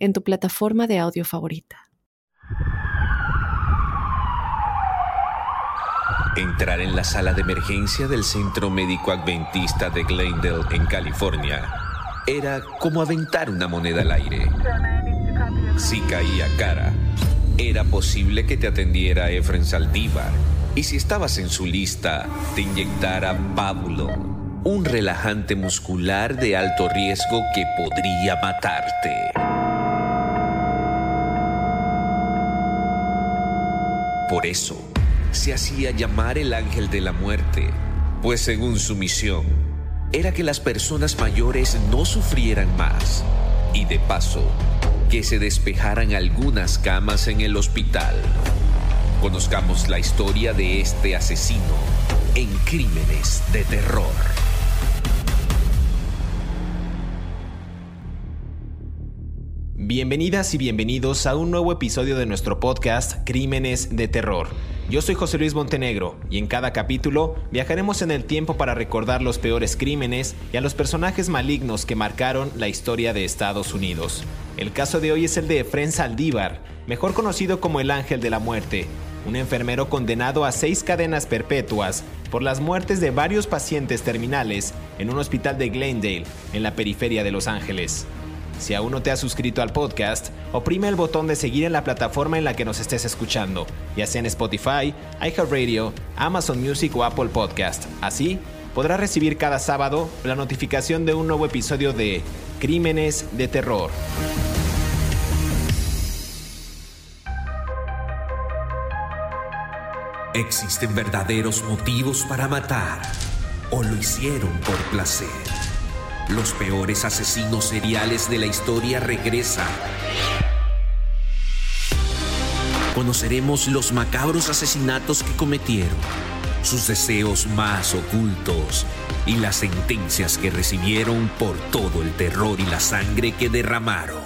en tu plataforma de audio favorita. Entrar en la sala de emergencia del Centro Médico Adventista de Glendale, en California, era como aventar una moneda al aire. Si caía cara, era posible que te atendiera Efren Saldívar y si estabas en su lista, te inyectara Pablo, un relajante muscular de alto riesgo que podría matarte. Por eso, se hacía llamar el ángel de la muerte, pues según su misión, era que las personas mayores no sufrieran más y de paso, que se despejaran algunas camas en el hospital. Conozcamos la historia de este asesino en Crímenes de Terror. Bienvenidas y bienvenidos a un nuevo episodio de nuestro podcast Crímenes de Terror. Yo soy José Luis Montenegro y en cada capítulo viajaremos en el tiempo para recordar los peores crímenes y a los personajes malignos que marcaron la historia de Estados Unidos. El caso de hoy es el de Efren Saldívar, mejor conocido como el Ángel de la Muerte, un enfermero condenado a seis cadenas perpetuas por las muertes de varios pacientes terminales en un hospital de Glendale, en la periferia de Los Ángeles. Si aún no te has suscrito al podcast, oprime el botón de seguir en la plataforma en la que nos estés escuchando, ya sea en Spotify, iHeartRadio, Amazon Music o Apple Podcast. Así, podrás recibir cada sábado la notificación de un nuevo episodio de Crímenes de Terror. ¿Existen verdaderos motivos para matar o lo hicieron por placer? Los peores asesinos seriales de la historia regresan. Conoceremos los macabros asesinatos que cometieron, sus deseos más ocultos y las sentencias que recibieron por todo el terror y la sangre que derramaron.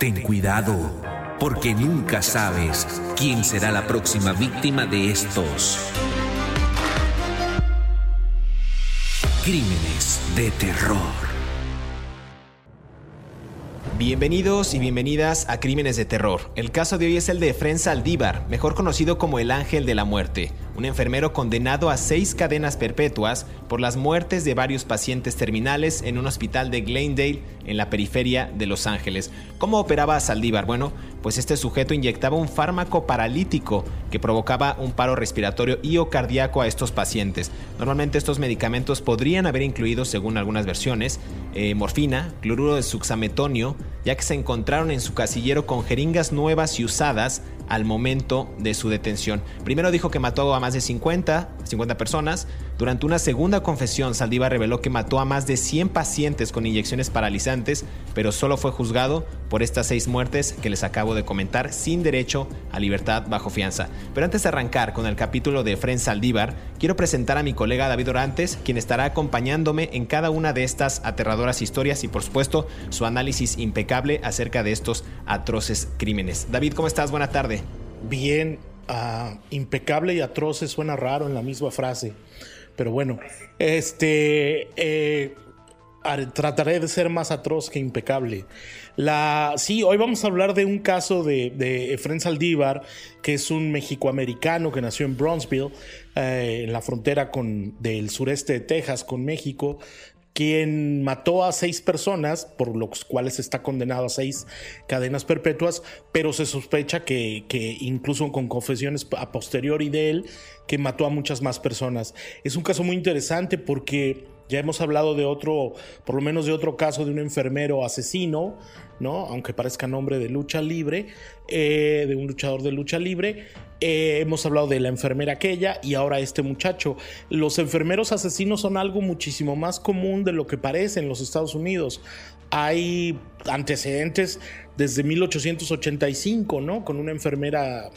Ten cuidado, porque nunca sabes quién será la próxima víctima de estos Crímenes de terror. Bienvenidos y bienvenidas a Crímenes de Terror. El caso de hoy es el de Efren Saldívar, mejor conocido como el Ángel de la Muerte, un enfermero condenado a seis cadenas perpetuas por las muertes de varios pacientes terminales en un hospital de Glendale, en la periferia de Los Ángeles. ¿Cómo operaba Saldívar? Bueno, pues este sujeto inyectaba un fármaco paralítico que provocaba un paro respiratorio y o cardíaco a estos pacientes. Normalmente estos medicamentos podrían haber incluido, según algunas versiones, eh, morfina, cloruro de suxametonio, ya que se encontraron en su casillero con jeringas nuevas y usadas al momento de su detención. Primero dijo que mató a más de 50, 50 personas. Durante una segunda confesión, Saldívar reveló que mató a más de 100 pacientes con inyecciones paralizantes, pero solo fue juzgado por estas seis muertes que les acabo de comentar sin derecho a libertad bajo fianza. Pero antes de arrancar con el capítulo de Fren Saldívar, quiero presentar a mi colega David Orantes, quien estará acompañándome en cada una de estas aterradoras historias y por supuesto su análisis impecable acerca de estos atroces crímenes. David, ¿cómo estás? Buena tarde. Bien, uh, impecable y atroces suena raro en la misma frase. Pero bueno, este eh, trataré de ser más atroz que impecable. La, sí, hoy vamos a hablar de un caso de, de Efren Saldívar, que es un mexicoamericano que nació en Bronzeville, eh, en la frontera con, del sureste de Texas con México, quien mató a seis personas, por los cuales está condenado a seis cadenas perpetuas, pero se sospecha que, incluso con confesiones a posteriori de él, que mató a muchas más personas. Es un caso muy interesante porque ya hemos hablado de otro, por lo menos de otro caso de un enfermero asesino, ¿no? Aunque parezca nombre de lucha libre, eh, de un luchador de lucha libre. Eh, hemos hablado de la enfermera aquella y ahora este muchacho. Los enfermeros asesinos son algo muchísimo más común de lo que parece en los Estados Unidos. Hay antecedentes desde 1885, ¿no? Con una enfermera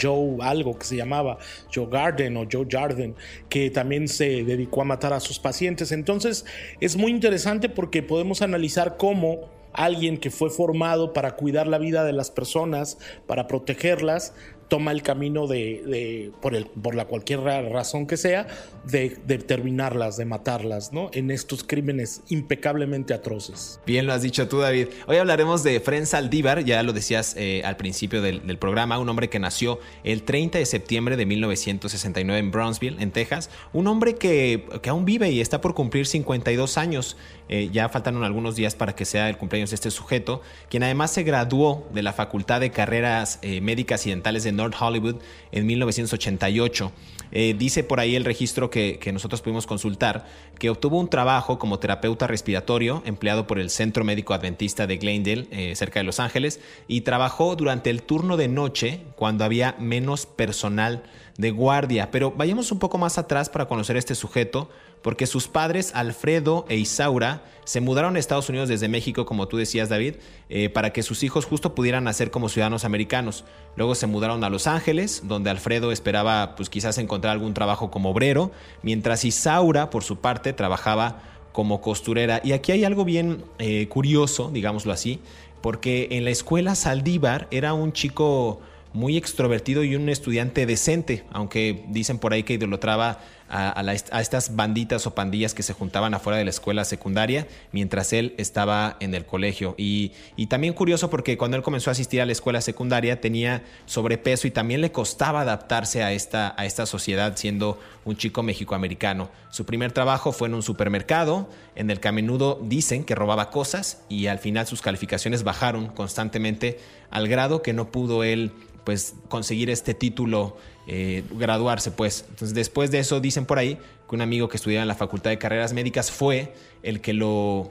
Joe algo que se llamaba Joe Garden o Joe Jarden, que también se dedicó a matar a sus pacientes. Entonces es muy interesante porque podemos analizar cómo alguien que fue formado para cuidar la vida de las personas, para protegerlas, toma el camino de, por, el, por la cualquier razón que sea, de, terminarlas, de matarlas, ¿no? En estos crímenes impecablemente atroces. Bien lo has dicho tú, David. Hoy hablaremos de Fren Saldívar, ya lo decías eh, al principio del, programa, un hombre que nació el 30 de septiembre de 1969 en Brownsville, en Texas, un hombre que, que aún vive y está por cumplir 52 años. Eh, ya faltan algunos días para que sea el cumpleaños de este sujeto, quien además se graduó de la Facultad de Carreras eh, Médicas y Dentales de North Hollywood en 1988. Eh, dice por ahí el registro que, nosotros pudimos consultar que obtuvo un trabajo como terapeuta respiratorio empleado por el Centro Médico Adventista de Glendale, cerca de Los Ángeles, y trabajó durante el turno de noche cuando había menos personal de guardia. Pero vayamos un poco más atrás para conocer este sujeto, porque sus padres, Alfredo e Isaura, se mudaron a Estados Unidos desde México, como tú decías, David, eh, para que sus hijos justo pudieran nacer como ciudadanos americanos. Luego se mudaron a Los Ángeles, donde Alfredo esperaba, pues quizás encontrar algún trabajo como obrero, mientras Isaura, por su parte, trabajaba como costurera. Y aquí hay algo bien eh, curioso, digámoslo así, porque en la escuela Saldívar era un chico muy extrovertido y un estudiante decente, aunque dicen por ahí que idolatraba a, estas banditas o pandillas que se juntaban afuera de la escuela secundaria mientras él estaba en el colegio. Y, también curioso porque cuando él comenzó a asistir a la escuela secundaria tenía sobrepeso y también le costaba adaptarse a esta, a esta sociedad siendo un chico mexicoamericano. Su primer trabajo fue en un supermercado en el que a menudo dicen que robaba cosas y al final sus calificaciones bajaron constantemente al grado que no pudo él pues conseguir este título, eh, graduarse pues. Entonces después de eso dicen por ahí que un amigo que estudiaba en la Facultad de Carreras Médicas fue el que lo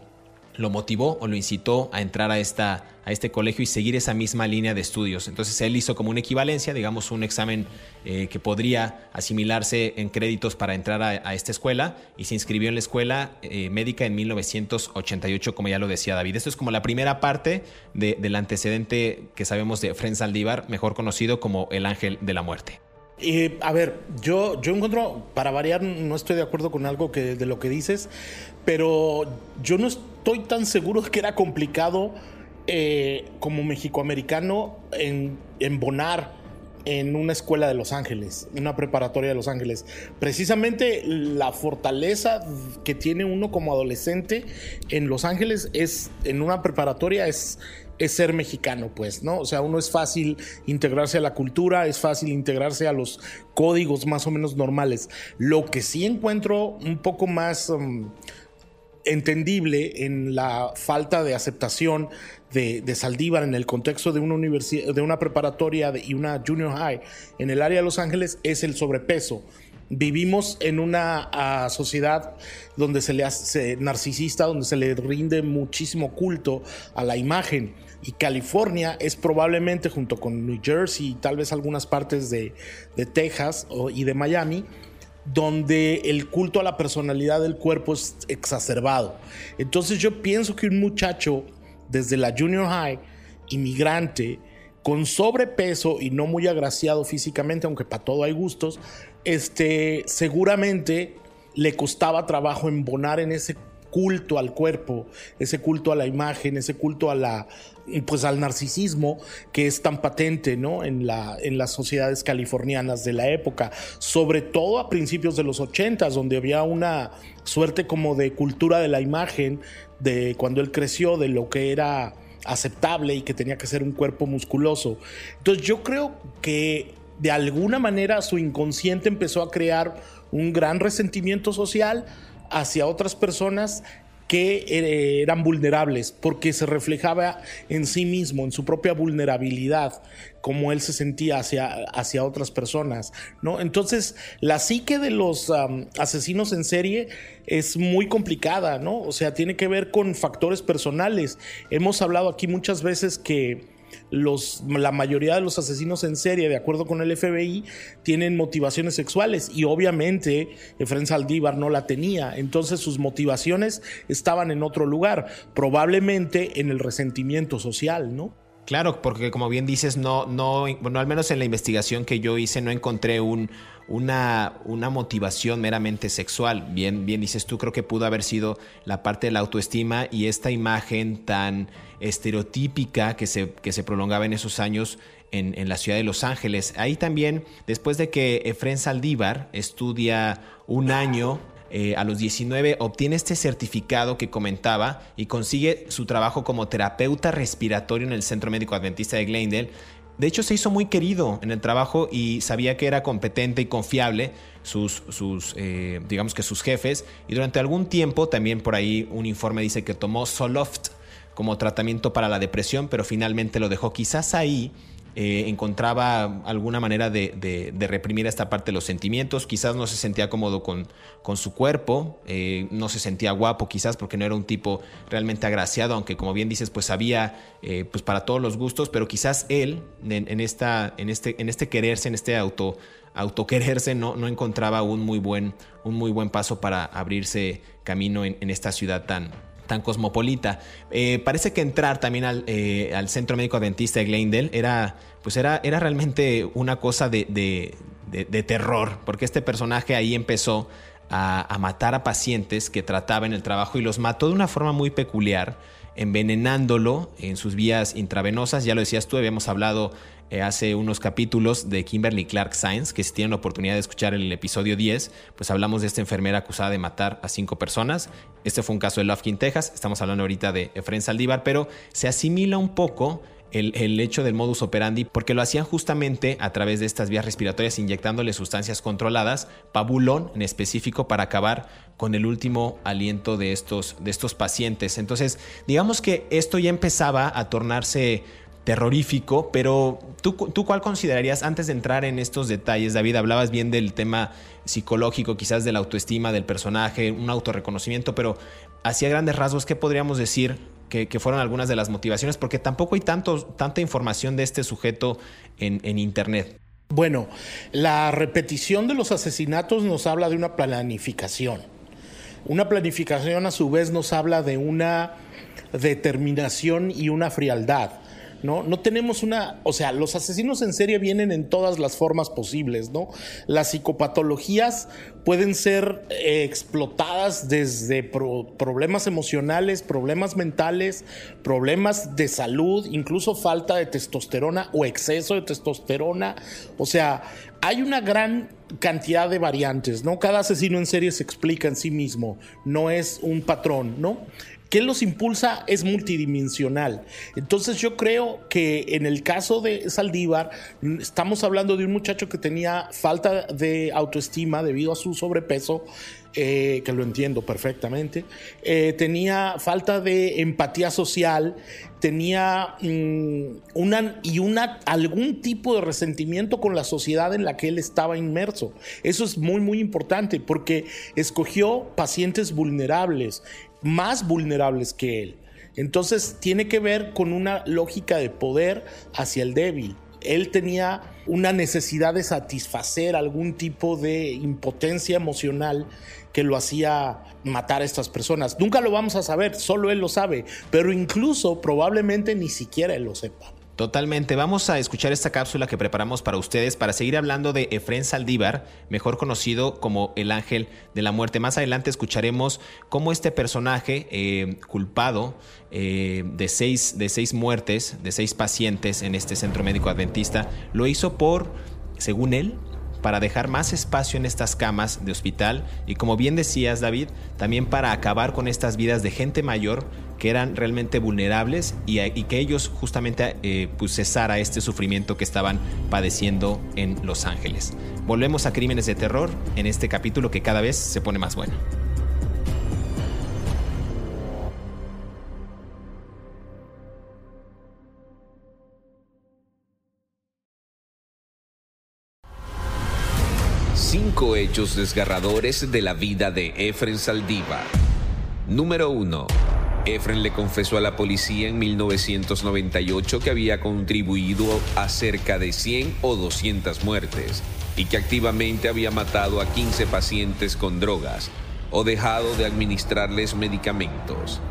motivó o lo incitó a entrar a, esta, a este colegio y seguir esa misma línea de estudios. Entonces él hizo como una equivalencia, digamos un examen eh, que podría asimilarse en créditos para entrar a, esta escuela y se inscribió en la escuela eh, médica en 1988, como ya lo decía David. Esto es como la primera parte del antecedente que sabemos de Fren Saldívar, mejor conocido como el ángel de la muerte. Eh, a ver, yo, yo encuentro, para variar, no estoy de acuerdo con algo que, de lo que dices, pero yo no estoy tan seguro que era complicado eh, como mexicoamericano en embonar en una escuela de Los Ángeles, una preparatoria de Los Ángeles. Precisamente la fortaleza que tiene uno como adolescente en Los Ángeles es, en una preparatoria, es es ser mexicano, pues, ¿no? O sea, uno es fácil integrarse a la cultura, es fácil integrarse a los códigos más o menos normales. Lo que sí encuentro un poco más um, entendible en la falta de aceptación de, Saldívar en el contexto de una universidad, de una preparatoria y una junior high en el área de Los Ángeles es el sobrepeso. Vivimos en una ah, sociedad donde se le hace narcisista, donde se le rinde muchísimo culto a la imagen y California es probablemente junto con New Jersey y tal vez algunas partes de, Texas y de Miami, donde el culto a la personalidad del cuerpo es exacerbado. Entonces yo pienso que un muchacho desde la junior high, inmigrante, con sobrepeso y no muy agraciado físicamente, aunque para todo hay gustos, este, seguramente le costaba trabajo embonar en ese culto al cuerpo, ese culto a la imagen, ese culto a la, pues al narcisismo que es tan patente ¿no? en, la, en las sociedades californianas de la época, sobre todo a principios de los 80, donde había una suerte como de cultura de la imagen, de cuando él creció, de lo que era aceptable y que tenía que ser un cuerpo musculoso. Entonces yo creo que de alguna manera su inconsciente empezó a crear un gran resentimiento social hacia otras personas que eran vulnerables, porque se reflejaba en sí mismo, en su propia vulnerabilidad, como él se sentía hacia, hacia otras personas, ¿no? Entonces, la psique de los asesinos en serie es muy complicada, ¿no? O sea, tiene que ver con factores personales. Hemos hablado aquí muchas veces que los, la mayoría de los asesinos en serie, de acuerdo con el FBI, tienen motivaciones sexuales y obviamente Efren Saldívar no la tenía. Entonces sus motivaciones estaban en otro lugar, probablemente en el resentimiento social, ¿no? Claro, porque como bien dices, no, no, bueno, al menos en la investigación que yo hice no encontré un, una, una motivación meramente sexual. Bien, bien dices tú, creo que pudo haber sido la parte de la autoestima y esta imagen tan estereotípica que se, que se prolongaba en esos años en, en, la ciudad de Los Ángeles. Ahí también, después de que Efren Saldívar estudia un año, eh, a los 19 obtiene este certificado que comentaba y consigue su trabajo como terapeuta respiratorio en el Centro Médico Adventista de Glendale. De hecho, se hizo muy querido en el trabajo y sabía que era competente y confiable sus, sus eh, digamos que sus jefes. Y durante algún tiempo, también por ahí un informe dice que tomó Soloft como tratamiento para la depresión, pero finalmente lo dejó. Quizás ahí eh, encontraba alguna manera de, reprimir esta parte de los sentimientos, quizás no se sentía cómodo con, con su cuerpo, eh, no se sentía guapo quizás porque no era un tipo realmente agraciado, aunque como bien dices, pues había eh, pues para todos los gustos, pero quizás él en, esta, en, este, en este quererse, en este auto autoquererse no, no encontraba un muy buen, un muy buen paso para abrirse camino en, en esta ciudad tan, tan cosmopolita. Eh, parece que entrar también al, eh, al, Centro Médico Adventista de Glendale era, pues era, era realmente una cosa de, de, terror, porque este personaje ahí empezó a, a, matar a pacientes que trataba en el trabajo y los mató de una forma muy peculiar, envenenándolo en sus vías intravenosas. Ya lo decías tú, habíamos hablado eh, hace unos capítulos de Kimberly Clark Science, que si tienen la oportunidad de escuchar el episodio 10, pues hablamos de esta enfermera acusada de matar a cinco personas. Este fue un caso de Lufkin, Texas. Estamos hablando ahorita de Efren Saldívar, pero se asimila un poco el, el, hecho del modus operandi porque lo hacían justamente a través de estas vías respiratorias inyectándole sustancias controladas, pabulón en específico para acabar con el último aliento de estos, de estos pacientes. Entonces, digamos que esto ya empezaba a tornarse terrorífico, pero ¿tú, ¿tú cuál considerarías antes de entrar en estos detalles, David? Hablabas bien del tema psicológico, quizás de la autoestima del personaje, un autorreconocimiento, pero hacia grandes rasgos, ¿qué podríamos decir que, fueron algunas de las motivaciones? Porque tampoco hay tanto, tanta información de este sujeto en, en Internet. Bueno, la repetición de los asesinatos nos habla de una planificación. Una planificación a su vez nos habla de una determinación y una frialdad. ¿No? No tenemos una, o sea, los asesinos en serie vienen en todas las formas posibles, ¿no? Las psicopatologías pueden ser eh, explotadas desde problemas emocionales, problemas mentales, problemas de salud, incluso falta de testosterona o exceso de testosterona. O sea, hay una gran cantidad de variantes, ¿no? Cada asesino en serie se explica en sí mismo, no es un patrón, ¿no? ¿Qué los impulsa? Es multidimensional. Entonces yo creo que en el caso de Saldívar, estamos hablando de un muchacho que tenía falta de autoestima debido a su sobrepeso, eh, que lo entiendo perfectamente, eh, tenía falta de empatía social, tenía mm, una, y una, algún tipo de resentimiento con la sociedad en la que él estaba inmerso. Eso es muy, muy importante porque escogió pacientes vulnerables, más vulnerables que él. Entonces tiene que ver con una lógica de poder hacia el débil. Él tenía una necesidad de satisfacer algún tipo de impotencia emocional que lo hacía matar a estas personas. Nunca lo vamos a saber, solo él lo sabe, pero incluso probablemente ni siquiera él lo sepa. Totalmente. Vamos a escuchar esta cápsula que preparamos para ustedes para seguir hablando de Efren Saldívar, mejor conocido como el ángel de la muerte. Más adelante escucharemos cómo este personaje eh, culpado eh, de, seis, de seis muertes, de seis pacientes en este centro médico adventista, lo hizo por, según él, para dejar más espacio en estas camas de hospital y como bien decías David, también para acabar con estas vidas de gente mayor que eran realmente vulnerables y, que ellos justamente eh, pues cesara este sufrimiento que estaban padeciendo en Los Ángeles. Volvemos a Crímenes de Terror en este capítulo que cada vez se pone más bueno. Cinco hechos desgarradores de la vida de Efren Saldívar. Número 1 Efren le confesó a la policía en 1998 que había contribuido a cerca de 100 o 200 muertes y que activamente había matado a 15 pacientes con drogas o dejado de administrarles medicamentos.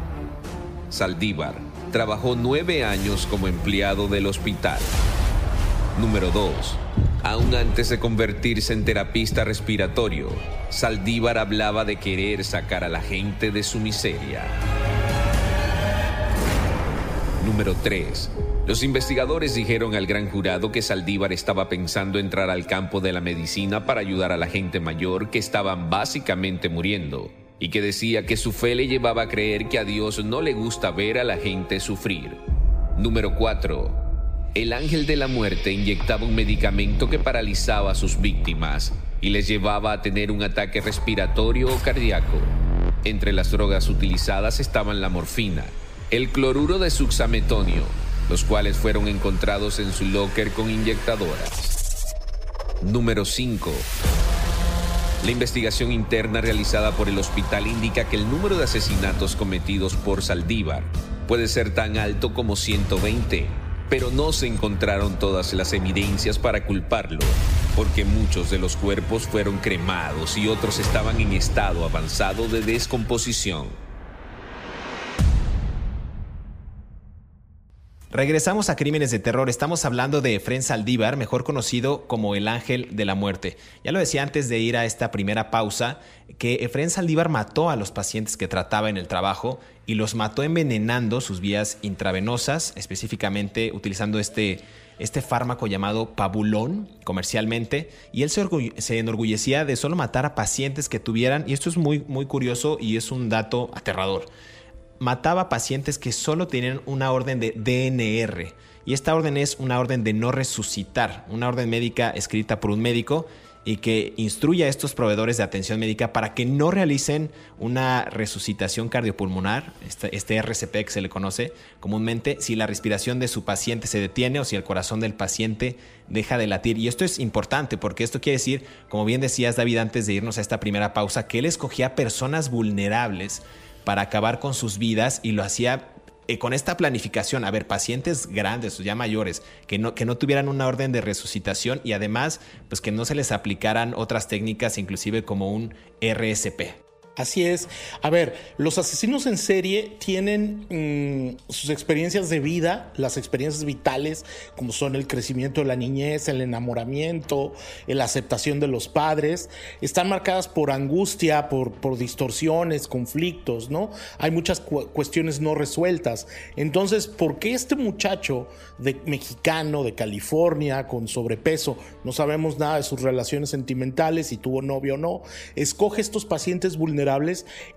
Saldívar trabajó nueve años como empleado del hospital. Número 2. Aún antes de convertirse en terapista respiratorio, Saldívar hablaba de querer sacar a la gente de su miseria. Número 3. Los investigadores dijeron al gran jurado que Saldívar estaba pensando entrar al campo de la medicina para ayudar a la gente mayor que estaban básicamente muriendo y que decía que su fe le llevaba a creer que a Dios no le gusta ver a la gente sufrir. Número 4. El ángel de la muerte inyectaba un medicamento que paralizaba a sus víctimas y les llevaba a tener un ataque respiratorio o cardíaco. Entre las drogas utilizadas estaban la morfina, el cloruro de suxametonio, los cuales fueron encontrados en su locker con inyectadoras. Número 5. La investigación interna realizada por el hospital indica que el número de asesinatos cometidos por Saldívar puede ser tan alto como 120, pero no se encontraron todas las evidencias para culparlo, porque muchos de los cuerpos fueron cremados y otros estaban en estado avanzado de descomposición. Regresamos a Crímenes de Terror. Estamos hablando de Efren Saldívar, mejor conocido como el Ángel de la Muerte. Ya lo decía antes de ir a esta primera pausa, que Efren Saldívar mató a los pacientes que trataba en el trabajo y los mató envenenando sus vías intravenosas, específicamente utilizando este, este fármaco llamado Pabulón comercialmente. Y él se, se enorgullecía de solo matar a pacientes que tuvieran, y esto es muy, muy curioso y es un dato aterrador mataba pacientes que solo tenían una orden de DNR. Y esta orden es una orden de no resucitar, una orden médica escrita por un médico y que instruye a estos proveedores de atención médica para que no realicen una resucitación cardiopulmonar, este, este RCP que se le conoce comúnmente, si la respiración de su paciente se detiene o si el corazón del paciente deja de latir. Y esto es importante porque esto quiere decir, como bien decías David antes de irnos a esta primera pausa, que él escogía personas vulnerables para acabar con sus vidas y lo hacía eh, con esta planificación, a ver, pacientes grandes o ya mayores, que no, que no tuvieran una orden de resucitación y además, pues que no se les aplicaran otras técnicas, inclusive como un RSP. Así es. A ver, los asesinos en serie tienen mm, sus experiencias de vida, las experiencias vitales, como son el crecimiento de la niñez, el enamoramiento, la aceptación de los padres, están marcadas por angustia, por, por distorsiones, conflictos, ¿no? Hay muchas cuestiones no resueltas. Entonces, ¿por qué este muchacho de mexicano de California con sobrepeso, no sabemos nada de sus relaciones sentimentales, si tuvo novio o no, escoge estos pacientes vulnerables?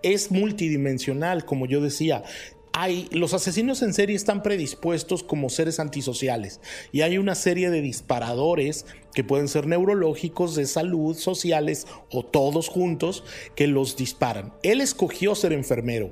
Es multidimensional, como yo decía. Hay, los asesinos en serie están predispuestos como seres antisociales y hay una serie de disparadores que pueden ser neurológicos, de salud, sociales o todos juntos que los disparan. Él escogió ser enfermero.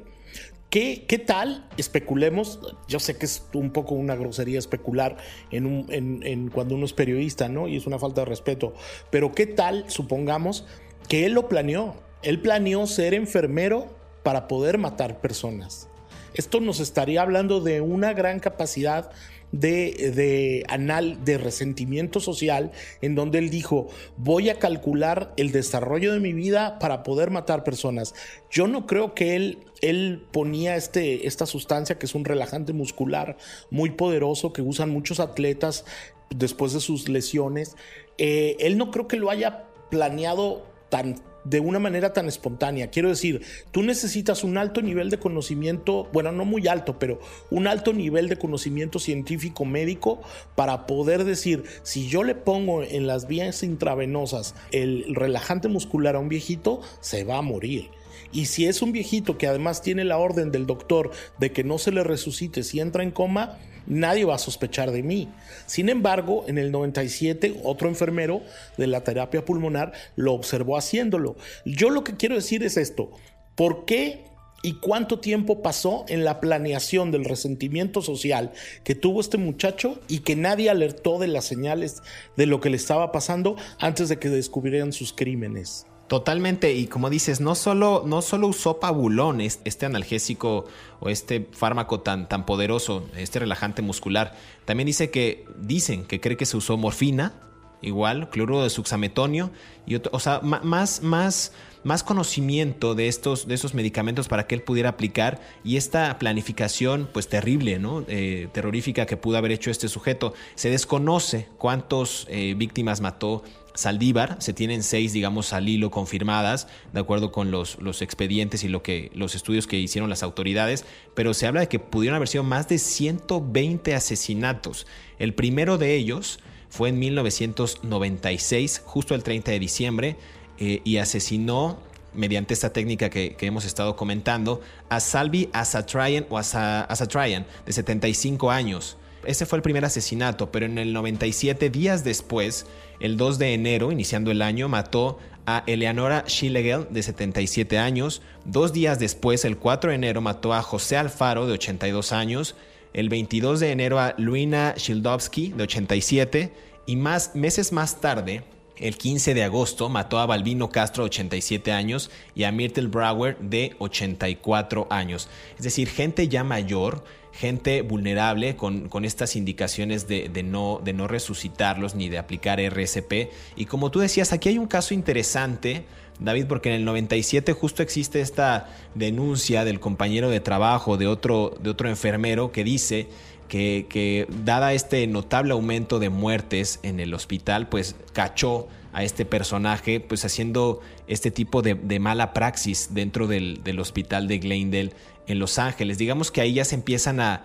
¿Qué, ¿Qué, tal? Especulemos. Yo sé que es un poco una grosería especular en, cuando uno es periodista, ¿no? Y es una falta de respeto. Pero ¿qué tal, supongamos, que él lo planeó? Él planeó ser enfermero para poder matar personas. Esto nos estaría hablando de una gran capacidad de, de, anal, de resentimiento social, en donde él dijo, voy a calcular el desarrollo de mi vida para poder matar personas. Yo no creo que él, él ponía este, esta sustancia que es un relajante muscular muy poderoso que usan muchos atletas después de sus lesiones. Eh, él no creo que lo haya planeado tan de una manera tan espontánea. Quiero decir, tú necesitas un alto nivel de conocimiento, bueno, no muy alto, pero un alto nivel de conocimiento científico médico para poder decir, si yo le pongo en las vías intravenosas el relajante muscular a un viejito, se va a morir. Y si es un viejito que además tiene la orden del doctor de que no se le resucite si entra en coma, nadie va a sospechar de mí. Sin embargo, en el 97, otro enfermero de la terapia pulmonar lo observó haciéndolo. Yo lo que quiero decir es esto. ¿Por qué y cuánto tiempo pasó en la planeación del resentimiento social que tuvo este muchacho y que nadie alertó de las señales de lo que le estaba pasando antes de que descubrieran sus crímenes? Totalmente, y como dices, no solo, no solo usó pabulón, este analgésico o este fármaco tan, tan poderoso, este relajante muscular, también dice que, dicen que cree que se usó morfina, igual, cloruro de suxametonio, y o sea, más, más, más conocimiento de estos, de esos medicamentos para que él pudiera aplicar y esta planificación, pues terrible, ¿no? Eh, terrorífica que pudo haber hecho este sujeto. Se desconoce cuántos eh, víctimas mató Saldívar. Se tienen seis, digamos, al hilo confirmadas, de acuerdo con los, los expedientes y lo que, los estudios que hicieron las autoridades, pero se habla de que pudieron haber sido más de 120 asesinatos. El primero de ellos fue en 1996, justo el 30 de diciembre, eh, y asesinó mediante esta técnica que, hemos estado comentando, a Salvi Asatryan o Asatryan, de 75 años. Ese fue el primer asesinato, pero en el 97, días después, el 2 de enero, iniciando el año, mató a Eleanora Schillegel, de 77 años. Dos días después, el 4 de enero, mató a José Alfaro, de 82 años. El 22 de enero a Luina Shildovsky, de 87. Y más meses más tarde, el 15 de agosto mató a Balbino Castro, 87 años, y a Myrtle Brower, de 84 años. Es decir, gente ya mayor, gente vulnerable con, con estas indicaciones de, no, de no resucitarlos ni de aplicar RSP. Y como tú decías, aquí hay un caso interesante. David, porque en el 97 justo existe esta denuncia del compañero de trabajo de otro, de otro enfermero que dice que, dada este notable aumento de muertes en el hospital, pues cachó a este personaje pues haciendo este tipo de, mala praxis dentro del, del, hospital de Glendale en Los Ángeles. Digamos que ahí ya se empiezan a,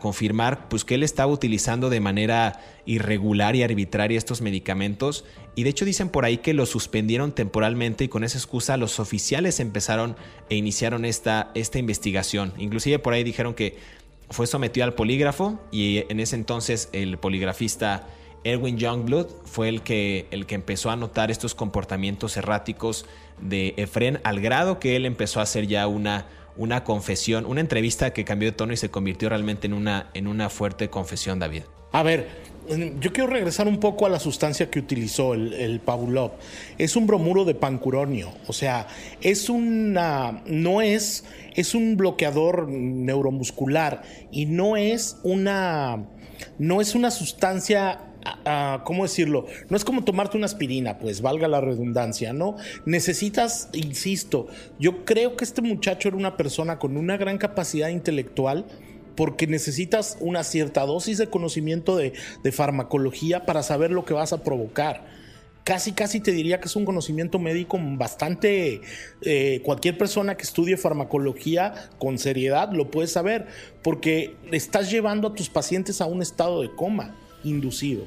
confirmar pues que él estaba utilizando de manera irregular y arbitraria estos medicamentos y de hecho dicen por ahí que lo suspendieron temporalmente y con esa excusa los oficiales empezaron e iniciaron esta, esta investigación. Inclusive por ahí dijeron que fue sometido al polígrafo y en ese entonces el poligrafista Erwin Youngblood fue el que, el que empezó a notar estos comportamientos erráticos de Efren al grado que él empezó a hacer ya una una confesión, una entrevista que cambió de tono y se convirtió realmente en una, en una fuerte confesión, David. A ver, yo quiero regresar un poco a la sustancia que utilizó el, el Pavlov. Es un bromuro de pancuronio, o sea, es una, no es, es un bloqueador neuromuscular y no es una, no es una sustancia ¿cómo decirlo? No es como tomarte una aspirina, pues valga la redundancia, ¿no? Necesitas, insisto, yo creo que este muchacho era una persona con una gran capacidad intelectual porque necesitas una cierta dosis de conocimiento de, farmacología para saber lo que vas a provocar casi, casi te diría que es un conocimiento médico bastante... Eh, cualquier persona que estudie farmacología con seriedad lo puede saber, porque estás llevando a tus pacientes a un estado de coma inducido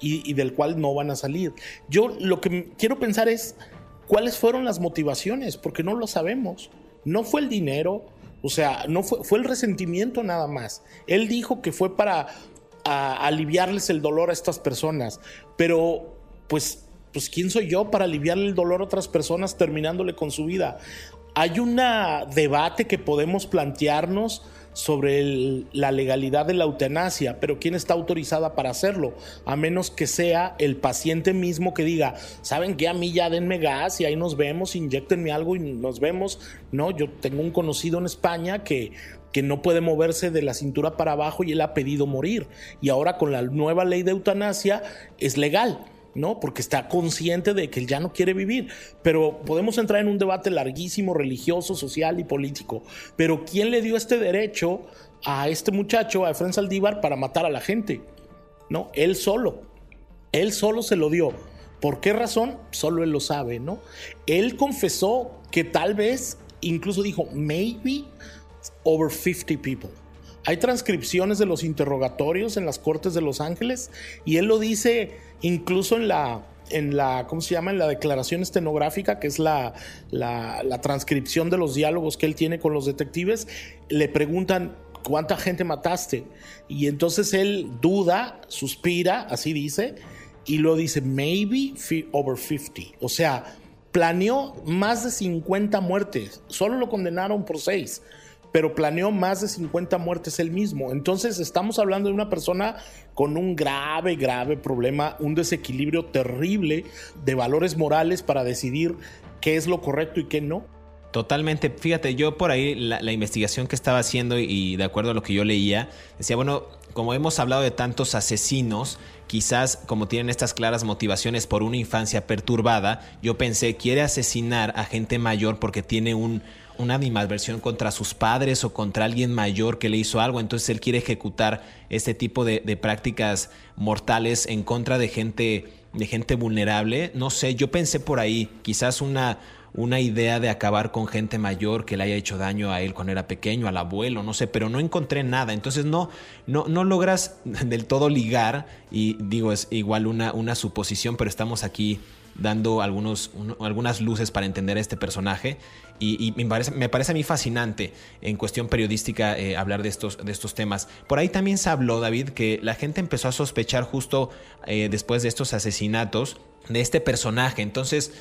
y, del cual no van a salir. Yo lo que quiero pensar es cuáles fueron las motivaciones, porque no lo sabemos. No fue el dinero, o sea, no fue, fue el resentimiento nada más. Él dijo que fue para aliviarles el dolor a estas personas, pero pues, pues ¿quién soy yo para aliviarle el dolor a otras personas terminándole con su vida? Hay un debate que podemos plantearnos sobre la legalidad de la eutanasia, pero ¿quién está autorizada para hacerlo? A menos que sea el paciente mismo que diga, ¿saben qué? A mí ya denme gas y ahí nos vemos, inyectenme algo y nos vemos. No, yo tengo un conocido en España que que no puede moverse de la cintura para abajo y él ha pedido morir. Y ahora con la nueva ley de eutanasia es legal. ¿No? Porque está consciente de que él ya no quiere vivir. Pero podemos entrar en un debate larguísimo, religioso, social y político. Pero ¿quién le dio este derecho a este muchacho, a Efraín Saldívar, para matar a la gente? ¿No? Él solo. Él solo se lo dio. ¿Por qué razón? Solo él lo sabe, ¿no? Él confesó que tal vez, incluso dijo, maybe over 50 people. Hay transcripciones de los interrogatorios en las cortes de Los Ángeles y él lo dice incluso en la, en la, ¿cómo se llama? En la declaración estenográfica, que es la, la, transcripción de los diálogos que él tiene con los detectives, le preguntan, ¿cuánta gente mataste? Y entonces él duda, suspira, así dice, y lo dice, maybe over 50. O sea, planeó más de 50 muertes, solo lo condenaron por 6 pero planeó más de 50 muertes él mismo. Entonces estamos hablando de una persona con un grave, grave problema, un desequilibrio terrible de valores morales para decidir qué es lo correcto y qué no. Totalmente. Fíjate, yo por ahí la, investigación que estaba haciendo y, de acuerdo a lo que yo leía, decía, bueno, como hemos hablado de tantos asesinos, quizás como tienen estas claras motivaciones por una infancia perturbada, yo pensé, quiere asesinar a gente mayor porque tiene un, una animadversión contra sus padres o contra alguien mayor que le hizo algo, entonces él quiere ejecutar este tipo de, de prácticas mortales en contra de gente, de gente vulnerable. No sé, yo pensé por ahí, quizás una una idea de acabar con gente mayor que le haya hecho daño a él cuando era pequeño, al abuelo, no sé, pero no encontré nada. Entonces no, no, no logras del todo ligar y digo, es igual una, una suposición, pero estamos aquí dando algunos, algunas luces para entender a este personaje y, me, parece, me, parece, a mí fascinante en cuestión periodística eh, hablar de estos, de estos temas. Por ahí también se habló, David, que la gente empezó a sospechar justo eh, después de estos asesinatos de este personaje. Entonces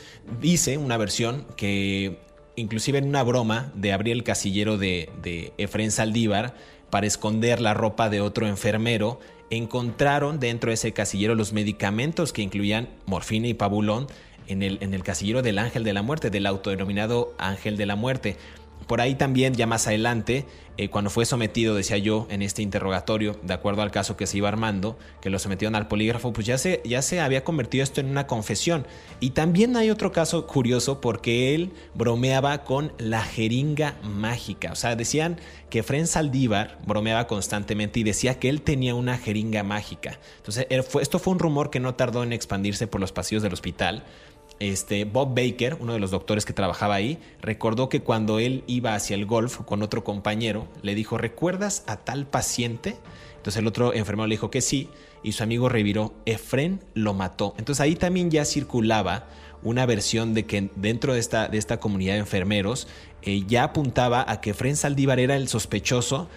dice una versión que inclusive en una broma de abrir el casillero de, de Efren Saldívar para esconder la ropa de otro enfermero, encontraron dentro de ese casillero los medicamentos que incluían morfina y pabulón en el, en el casillero del ángel de la muerte, del autodenominado ángel de la muerte. Por ahí también, ya más adelante, eh, cuando fue sometido, decía yo, en este interrogatorio, de acuerdo al caso que se iba armando, que lo sometieron al polígrafo, pues ya se, ya se había convertido esto en una confesión. Y también hay otro caso curioso porque él bromeaba con la jeringa mágica. O sea, decían que Fren Saldívar bromeaba constantemente y decía que él tenía una jeringa mágica. Entonces, esto fue un rumor que no tardó en expandirse por los pasillos del hospital este, Bob Baker, uno de los doctores que trabajaba ahí, recordó que cuando él iba hacia el golf con otro compañero, le dijo, ¿recuerdas a tal paciente? Entonces el otro enfermero le dijo que sí, y su amigo reviró, Efren lo mató. Entonces ahí también ya circulaba una versión de que dentro de esta, de esta comunidad de enfermeros eh, ya apuntaba a que Efren Saldívar era el sospechoso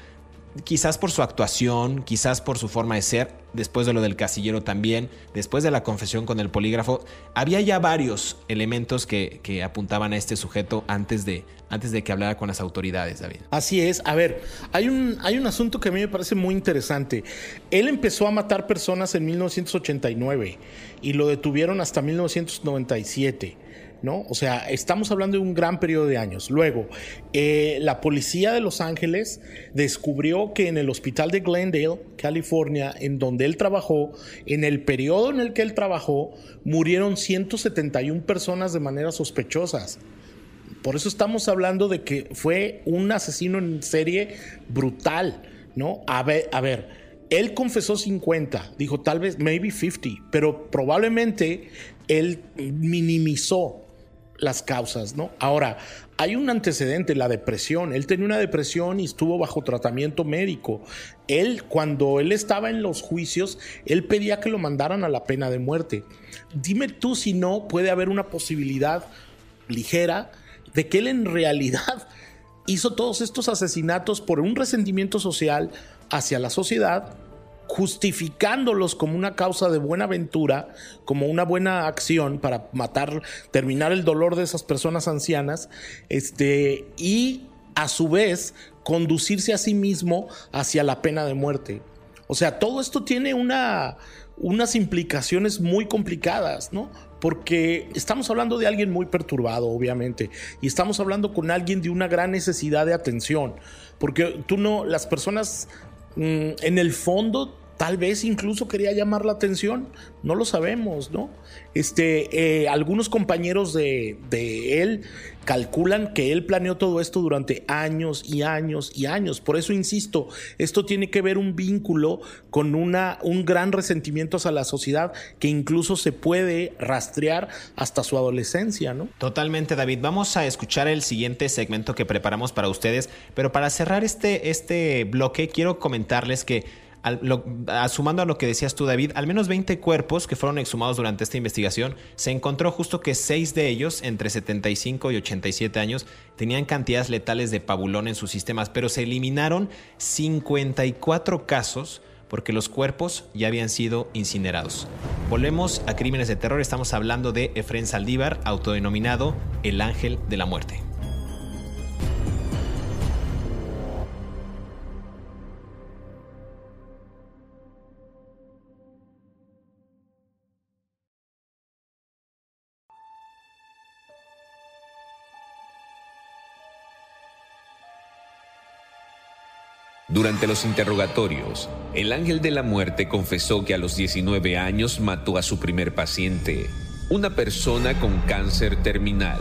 quizás por su actuación, quizás por su forma de ser, después de lo del casillero también, después de la confesión con el polígrafo, había ya varios elementos que, apuntaban a este sujeto antes de, antes de que hablara con las autoridades, David. Así es, a ver, hay un, hay un asunto que a mí me parece muy interesante. Él empezó a matar personas en 1989 y lo detuvieron hasta 1997. ¿No? O sea, estamos hablando de un gran periodo de años. Luego, eh, la policía de Los Ángeles descubrió que en el hospital de Glendale, California, en donde él trabajó, en el periodo en el que él trabajó, murieron 171 personas de manera sospechosas. Por eso estamos hablando de que fue un asesino en serie brutal, ¿no? A ver, a ver. Él confesó 50, dijo tal vez, maybe 50, pero probablemente él minimizó las causas, ¿no? Ahora, hay un antecedente, la depresión. Él tenía una depresión y estuvo bajo tratamiento médico. Él, cuando él estaba en los juicios, él pedía que lo mandaran a la pena de muerte. Dime tú si no puede haber una posibilidad ligera de que él en realidad hizo todos estos asesinatos por un resentimiento social hacia la sociedad justificándolos como una causa de buena aventura, como una buena acción para matar, terminar el dolor de esas personas ancianas, este, y a su vez conducirse a sí mismo hacia la pena de muerte. O sea, todo esto tiene una, unas implicaciones muy complicadas, ¿no? Porque estamos hablando de alguien muy perturbado, obviamente, y estamos hablando con alguien de una gran necesidad de atención, porque tú no, las personas mm, en el fondo Tal vez incluso quería llamar la atención, no lo sabemos, ¿no? Este, eh, algunos compañeros de, él calculan que él planeó todo esto durante años y años y años. Por eso insisto, esto tiene que ver un vínculo con una, un gran resentimiento hacia la sociedad que incluso se puede rastrear hasta su adolescencia, ¿no? Totalmente, David. Vamos a escuchar el siguiente segmento que preparamos para ustedes, pero para cerrar este, este bloque quiero comentarles que sumando a lo que decías tú, David, al menos 20 cuerpos que fueron exhumados durante esta investigación, se encontró justo que 6 de ellos, entre 75 y 87 años, tenían cantidades letales de pabulón en sus sistemas, pero se eliminaron 54 casos porque los cuerpos ya habían sido incinerados. Volvemos a Crímenes de Terror, estamos hablando de Efren Saldívar, autodenominado el Ángel de la Muerte. Durante los interrogatorios, el ángel de la muerte confesó que a los 19 años mató a su primer paciente, una persona con cáncer terminal.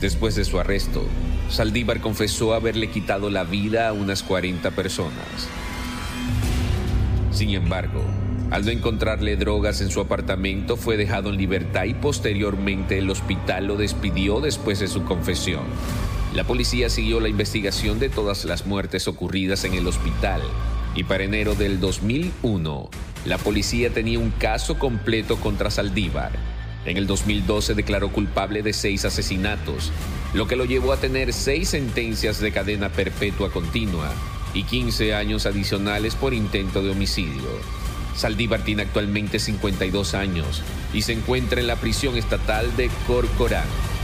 Después de su arresto, Saldívar confesó haberle quitado la vida a unas 40 personas. Sin embargo, al no encontrarle drogas en su apartamento, fue dejado en libertad y posteriormente el hospital lo despidió después de su confesión. La policía siguió la investigación de todas las muertes ocurridas en el hospital y para enero del 2001 la policía tenía un caso completo contra Saldívar. En el 2012 declaró culpable de seis asesinatos, lo que lo llevó a tener seis sentencias de cadena perpetua continua y 15 años adicionales por intento de homicidio. Saldívar tiene actualmente 52 años y se encuentra en la prisión estatal de Corcorán.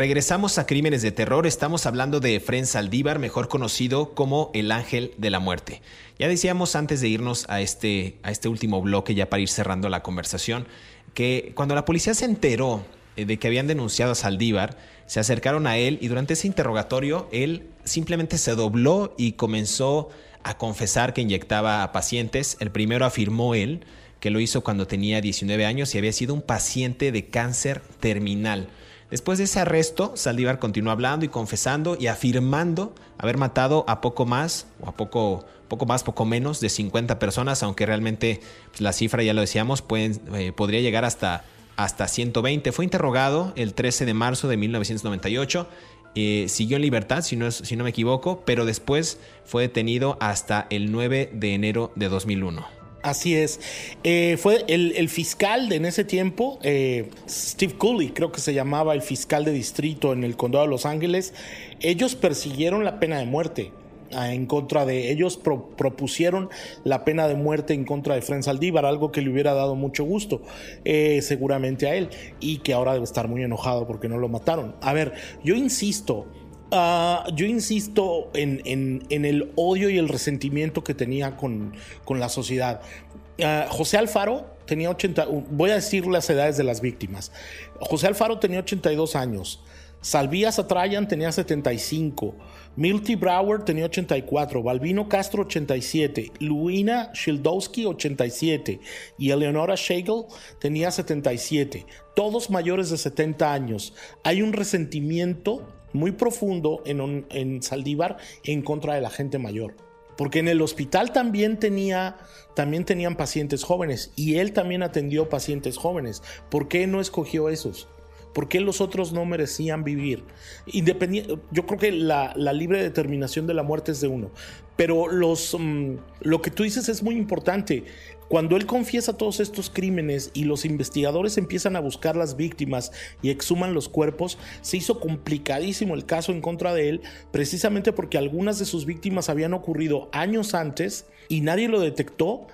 Regresamos a Crímenes de Terror, estamos hablando de Efren Saldívar, mejor conocido como el Ángel de la Muerte. Ya decíamos antes de irnos a este, a este último bloque, ya para ir cerrando la conversación, que cuando la policía se enteró eh, de que habían denunciado a Saldívar, se acercaron a él y durante ese interrogatorio él simplemente se dobló y comenzó a confesar que inyectaba a pacientes. El primero afirmó él que lo hizo cuando tenía 19 años y había sido un paciente de cáncer terminal. Después de ese arresto, Saldívar continuó hablando y confesando y afirmando haber matado a poco más, o a poco, poco más, poco menos de 50 personas, aunque realmente pues, la cifra, ya lo decíamos, eh, podría llegar hasta, hasta 120. Fue interrogado el 13 de marzo de 1998. Eh, siguió en libertad, si no, si no me equivoco, pero después fue detenido hasta el 9 de enero de 2001. Así es. Eh, fue el, fiscal de en ese tiempo, eh, Steve Cooley, creo que se llamaba el fiscal de distrito en el condado de Los Ángeles. Ellos persiguieron la pena de muerte ah, en contra de ellos propusieron la pena de muerte en contra de Fren Saldívar, algo que le hubiera dado mucho gusto eh, seguramente a él y que ahora debe estar muy enojado porque no lo mataron. A ver, yo insisto, Ah, yo insisto en, el odio y el resentimiento que tenía con, la sociedad. Ah, José Alfaro tenía 80, voy a decir las edades de las víctimas. José Alfaro tenía 82 años. Salvías Atrayan tenía 75. Milty Brower tenía 84. Balbino Castro 87. Luina Shildowski 87. Y Eleonora Schegel tenía 77. Todos mayores de 70 años. Hay un resentimiento muy profundo en, en Saldívar en contra de la gente mayor. Porque en el hospital también tenía, también tenían pacientes jóvenes y él también atendió pacientes jóvenes. ¿Por qué no escogió esos? ¿Por qué los otros no merecían vivir? Independiente, yo creo que la, libre determinación de la muerte es de uno. Pero los, mm, lo que tú dices es muy importante. Cuando él confiesa todos estos crímenes y los investigadores empiezan a buscar las víctimas y exhuman los cuerpos, se hizo complicadísimo el caso en contra de él, precisamente porque algunas de sus víctimas habían ocurrido años antes y nadie lo detectó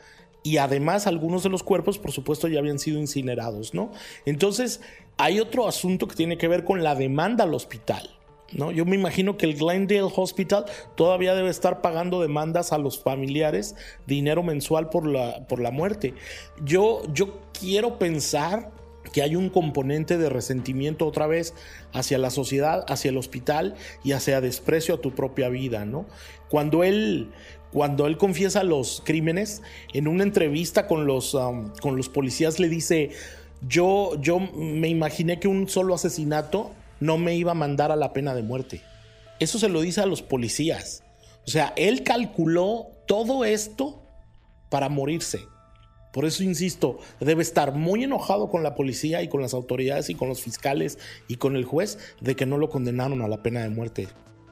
y además algunos de los cuerpos, por supuesto, ya habían sido incinerados, ¿no? Entonces, hay otro asunto que tiene que ver con la demanda al hospital. ¿No? Yo me imagino que el Glendale Hospital todavía debe estar pagando demandas a los familiares, dinero mensual por la, por la muerte. Yo, yo quiero pensar que hay un componente de resentimiento otra vez hacia la sociedad, hacia el hospital y hacia desprecio a tu propia vida, ¿no? Cuando él, cuando él confiesa los crímenes, en una entrevista con los, um, con los policías le dice, yo, yo me imaginé que un solo asesinato no me iba a mandar a la pena de muerte. Eso se lo dice a los policías. O sea, él calculó todo esto para morirse. Por eso insisto, debe estar muy enojado con la policía y con las autoridades y con los fiscales y con el juez de que no lo condenaron a la pena de muerte.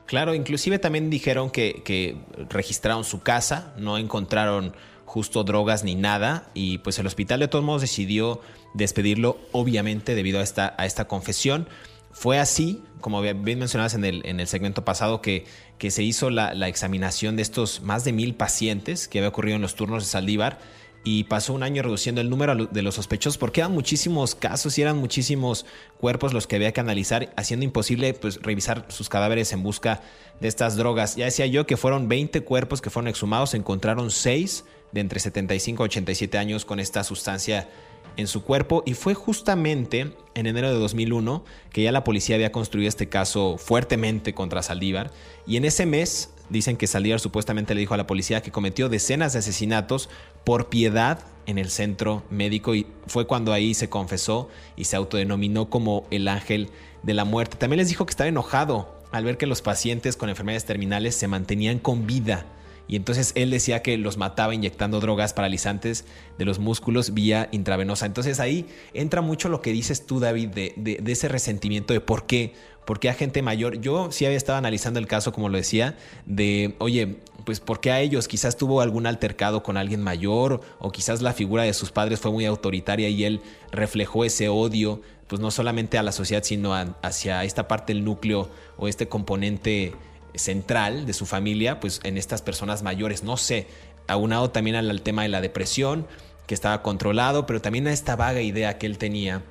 Claro, inclusive también dijeron que, registraron su casa, no encontraron justo drogas ni nada y pues el hospital de todos modos decidió despedirlo obviamente debido a esta confesión. Fue así, como bien mencionabas en el, en el segmento pasado, que, que se hizo la, la, examinación de estos más de mil pacientes que había ocurrido en los turnos de Saldívar y pasó un año reduciendo el número de los sospechosos porque eran muchísimos casos y eran muchísimos cuerpos los que había que analizar, haciendo imposible pues, revisar sus cadáveres en busca de estas drogas. Ya decía yo que fueron 20 cuerpos que fueron exhumados, encontraron 6 de entre 75 y 87 años con esta sustancia en su cuerpo y fue justamente en enero de 2001 que ya la policía había construido este caso fuertemente contra Saldívar y en ese mes dicen que Saldívar supuestamente le dijo a la policía que cometió decenas de asesinatos por piedad en el centro médico y fue cuando ahí se confesó y se autodenominó como el ángel de la muerte. También les dijo que estaba enojado al ver que los pacientes con enfermedades terminales se mantenían con vida y entonces él decía que los mataba inyectando drogas paralizantes de los músculos vía intravenosa. Entonces ahí entra mucho lo que dices tú, David, de, ese resentimiento de por qué, por qué a gente mayor. Yo sí había estado analizando el caso, como lo decía, de, oye, pues por qué a ellos quizás tuvo algún altercado con alguien mayor o quizás la figura de sus padres fue muy autoritaria y él reflejó ese odio, pues no solamente a la sociedad, sino hacia esta parte del núcleo o este componente central de su familia, pues en estas personas mayores, no sé, aunado también al, tema de la depresión, que estaba controlado, pero también a esta vaga idea que él tenía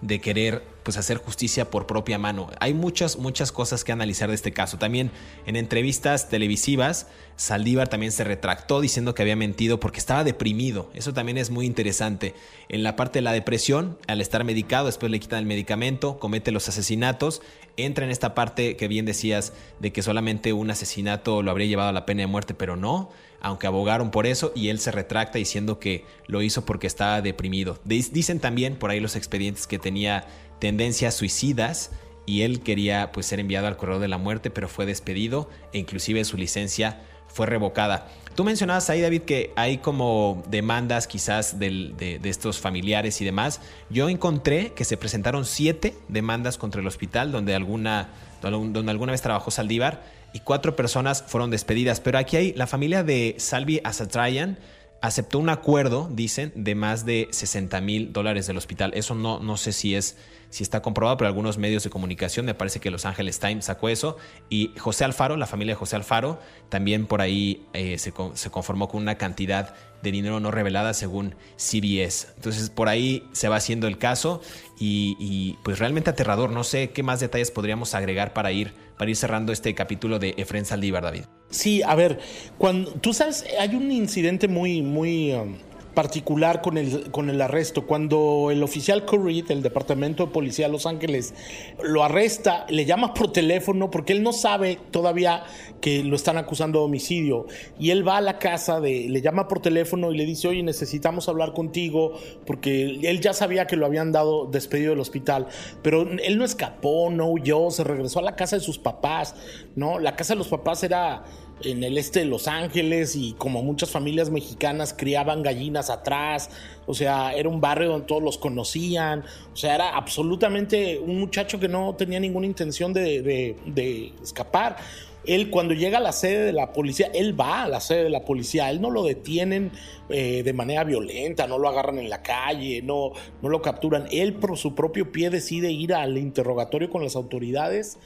de querer pues hacer justicia por propia mano. Hay muchas muchas cosas que analizar de este caso. También en entrevistas televisivas Saldívar también se retractó diciendo que había mentido porque estaba deprimido. Eso también es muy interesante. En la parte de la depresión, al estar medicado, después le quitan el medicamento, comete los asesinatos, entra en esta parte que bien decías de que solamente un asesinato lo habría llevado a la pena de muerte, pero no aunque abogaron por eso y él se retracta diciendo que lo hizo porque estaba deprimido. Dicen también por ahí los expedientes que tenía tendencias suicidas y él quería pues ser enviado al corredor de la muerte, pero fue despedido e inclusive su licencia fue revocada. Tú mencionabas ahí, David, que hay como demandas quizás de, estos familiares y demás. Yo encontré que se presentaron siete demandas contra el hospital donde alguna, donde alguna vez trabajó Saldívar y cuatro personas fueron despedidas. Pero aquí hay la familia de Salvi Asatrayan aceptó un acuerdo, dicen, de más de 60 mil dólares del hospital. Eso no, no sé si es si está comprobado, pero algunos medios de comunicación, me parece que Los Ángeles Times sacó eso. Y José Alfaro, la familia de José Alfaro, también por ahí eh, se, conformó con una cantidad de dinero no revelada según CBS. Entonces por ahí se va haciendo el caso y, pues realmente aterrador. No sé qué más detalles podríamos agregar para ir, para ir cerrando este capítulo de Efren Saldívar, David. Sí, a ver, cuando tú sabes, hay un incidente muy, muy... Um, particular con el, con el arresto. Cuando el oficial Curry del Departamento de Policía de Los Ángeles lo arresta, le llama por teléfono porque él no sabe todavía que lo están acusando de homicidio. Y él va a la casa, de, le llama por teléfono y le dice, oye, necesitamos hablar contigo porque él ya sabía que lo habían dado despedido del hospital. Pero él no escapó, no huyó, se regresó a la casa de sus papás. ¿no? La casa de los papás era en el este de Los Ángeles y como muchas familias mexicanas criaban gallinas atrás, o sea, era un barrio donde todos los conocían, o sea, era absolutamente un muchacho que no tenía ninguna intención de, escapar. Él cuando llega a la sede de la policía, él va a la sede de la policía, él no lo detienen eh, de manera violenta, no lo agarran en la calle, no, no lo capturan, él por su propio pie decide ir al interrogatorio con las autoridades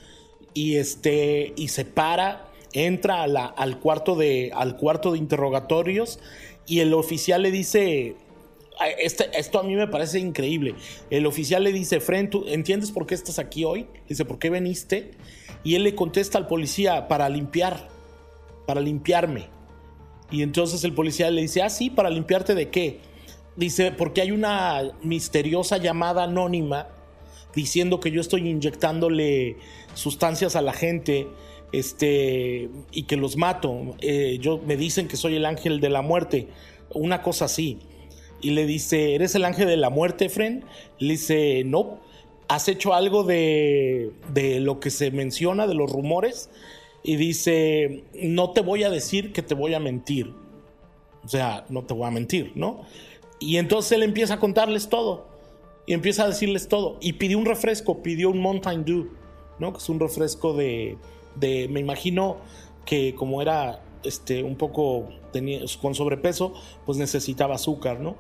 y, este, y se para entra al, cuarto de, al cuarto de interrogatorios y el oficial le dice, este, esto a mí me parece increíble. El oficial le dice, Fren, ¿tú entiendes por qué estás aquí hoy? Dice, ¿por qué veniste? Y él le contesta al policía, para limpiar, para limpiarme. Y entonces el policía le dice, ah, sí, para limpiarte de qué? Dice, porque hay una misteriosa llamada anónima diciendo que yo estoy inyectándole sustancias a la gente este, y que los mato. Eh, yo, me dicen que soy el ángel de la muerte, una cosa así. Y le dice, ¿eres el ángel de la muerte, Fren? Le dice, no. ¿Has hecho algo de, de lo que se menciona, de los rumores? Y dice, no te voy a decir que te voy a mentir. O sea, no te voy a mentir, ¿no? Y entonces él empieza a contarles todo. Y empieza a decirles todo. Y pidió un refresco, pidió un Mountain Dew, ¿no? Que es un refresco de, me imagino que como era este, un poco con sobrepeso, pues necesitaba azúcar, ¿no?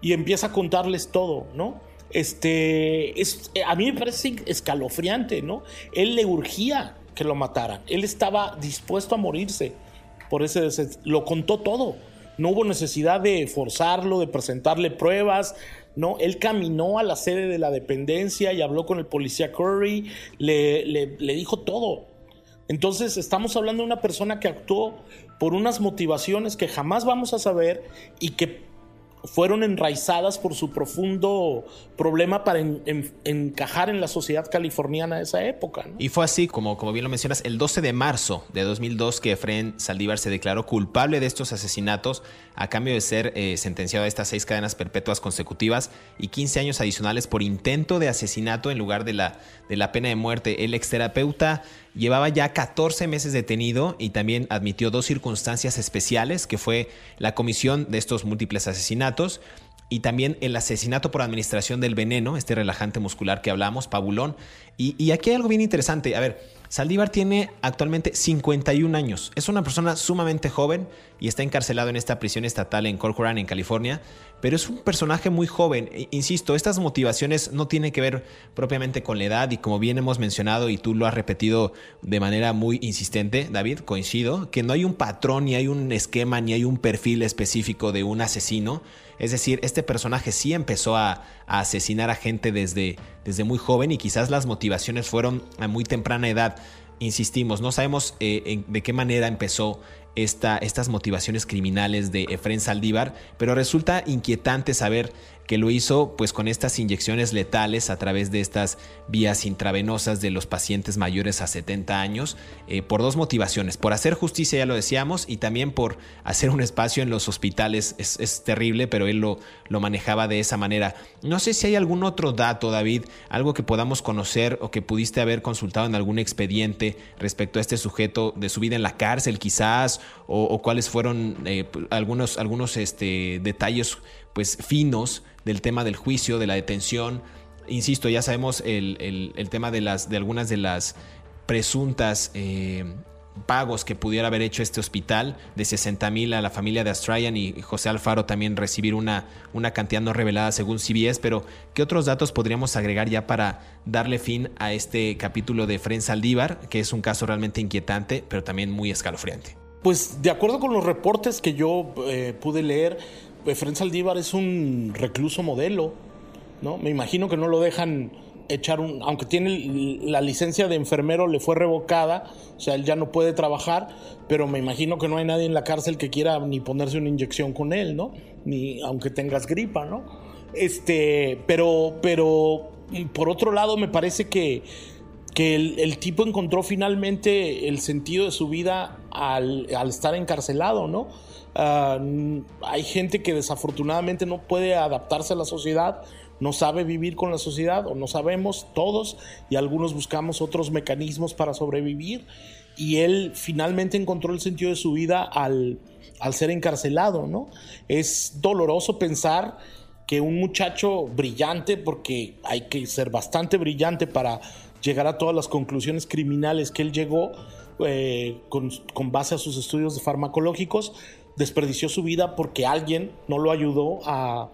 Y empieza a contarles todo, ¿no? Este, es, a mí me parece escalofriante, ¿no? Él le urgía que lo mataran, él estaba dispuesto a morirse, por ese, lo contó todo, no hubo necesidad de forzarlo, de presentarle pruebas, ¿no? Él caminó a la sede de la dependencia y habló con el policía Curry, le, le dijo todo, entonces estamos hablando de una persona que actuó por unas motivaciones que jamás vamos a saber y que fueron enraizadas por su profundo problema para encajar en la sociedad californiana de esa época. Y fue así, como, como bien lo mencionas, el 12 de marzo de 2002 que Efren Saldívar se declaró culpable de estos asesinatos a cambio de ser eh, sentenciado a estas seis cadenas perpetuas consecutivas y 15 años adicionales por intento de asesinato en lugar de la, de la pena de muerte. El exterapeuta llevaba ya 14 meses detenido y también admitió dos circunstancias especiales, que fue la comisión de estos múltiples asesinatos y también el asesinato por administración del veneno, este relajante muscular que hablamos, pabulón. Y, y aquí hay algo bien interesante. A ver, Saldívar tiene actualmente 51 años. Es una persona sumamente joven y está encarcelado en esta prisión estatal en Corcoran, en California. Pero es un personaje muy joven. E, insisto, estas motivaciones no tienen que ver propiamente con la edad y como bien hemos mencionado y tú lo has repetido de manera muy insistente, David, coincido, que no hay un patrón, ni hay un esquema, ni hay un perfil específico de un asesino. Es decir, este personaje sí empezó a, asesinar a gente desde, desde muy joven y quizás las motivaciones fueron a muy temprana edad. Insistimos, no sabemos eh, de qué manera empezó esta, estas motivaciones criminales de Efren Saldívar, pero resulta inquietante saber que lo hizo pues con estas inyecciones letales a través de estas vías intravenosas de los pacientes mayores a 70 años eh, por dos motivaciones, por hacer justicia ya lo decíamos y también por hacer un espacio en los hospitales, es, terrible pero él lo, lo manejaba de esa manera. No sé si hay algún otro dato David, algo que podamos conocer o que pudiste haber consultado en algún expediente respecto a este sujeto de su vida en la cárcel quizás o, cuáles fueron eh, algunos, algunos este, detalles pues finos del tema del juicio, de la detención. Insisto, ya sabemos el, tema de, las, de algunas de las presuntas eh, pagos que pudiera haber hecho este hospital de 60 mil a la familia de Australian y José Alfaro también recibir una, una cantidad no revelada según CBS, pero ¿qué otros datos podríamos agregar ya para darle fin a este capítulo de Fren Saldívar, que es un caso realmente inquietante, pero también muy escalofriante? Pues de acuerdo con los reportes que yo eh, pude leer, Efren Saldívar es un recluso modelo, ¿no? Me imagino que no lo dejan echar un, aunque tiene la licencia de enfermero le fue revocada, o sea, él ya no puede trabajar, pero me imagino que no hay nadie en la cárcel que quiera ni ponerse una inyección con él, ¿no? Ni aunque tengas gripa, ¿no? Este, pero, pero por otro lado me parece que, que el, tipo encontró finalmente el sentido de su vida al, al estar encarcelado, ¿no? Ah, hay gente que desafortunadamente no puede adaptarse a la sociedad, no sabe vivir con la sociedad o no sabemos todos y algunos buscamos otros mecanismos para sobrevivir y él finalmente encontró el sentido de su vida al, al ser encarcelado, ¿no? Es doloroso pensar que un muchacho brillante, porque hay que ser bastante brillante para llegar a todas las conclusiones criminales que él llegó eh, con, con base a sus estudios farmacológicos, desperdició su vida porque alguien no lo ayudó a,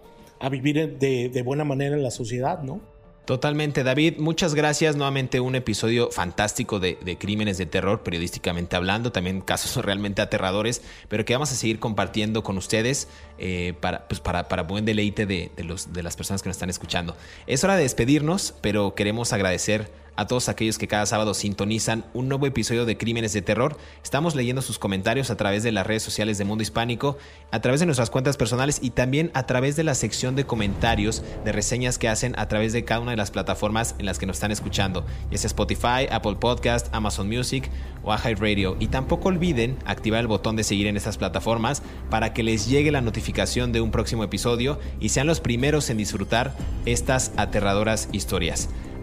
vivir de, buena manera en la sociedad, ¿no? Totalmente, David. Muchas gracias. Nuevamente un episodio fantástico de, crímenes de terror, periodísticamente hablando, también casos realmente aterradores, pero que vamos a seguir compartiendo con ustedes eh, para, pues para, para, buen deleite de, los, de las personas que nos están escuchando. Es hora de despedirnos, pero queremos agradecer a todos aquellos que cada sábado sintonizan un nuevo episodio de Crímenes de Terror. Estamos leyendo sus comentarios a través de las redes sociales de Mundo Hispánico, a través de nuestras cuentas personales y también a través de la sección de comentarios de reseñas que hacen a través de cada una de las plataformas en las que nos están escuchando, ya sea Spotify, Apple Podcast, Amazon Music o Radio. Y tampoco olviden activar el botón de seguir en estas plataformas para que les llegue la notificación de un próximo episodio y sean los primeros en disfrutar estas aterradoras historias.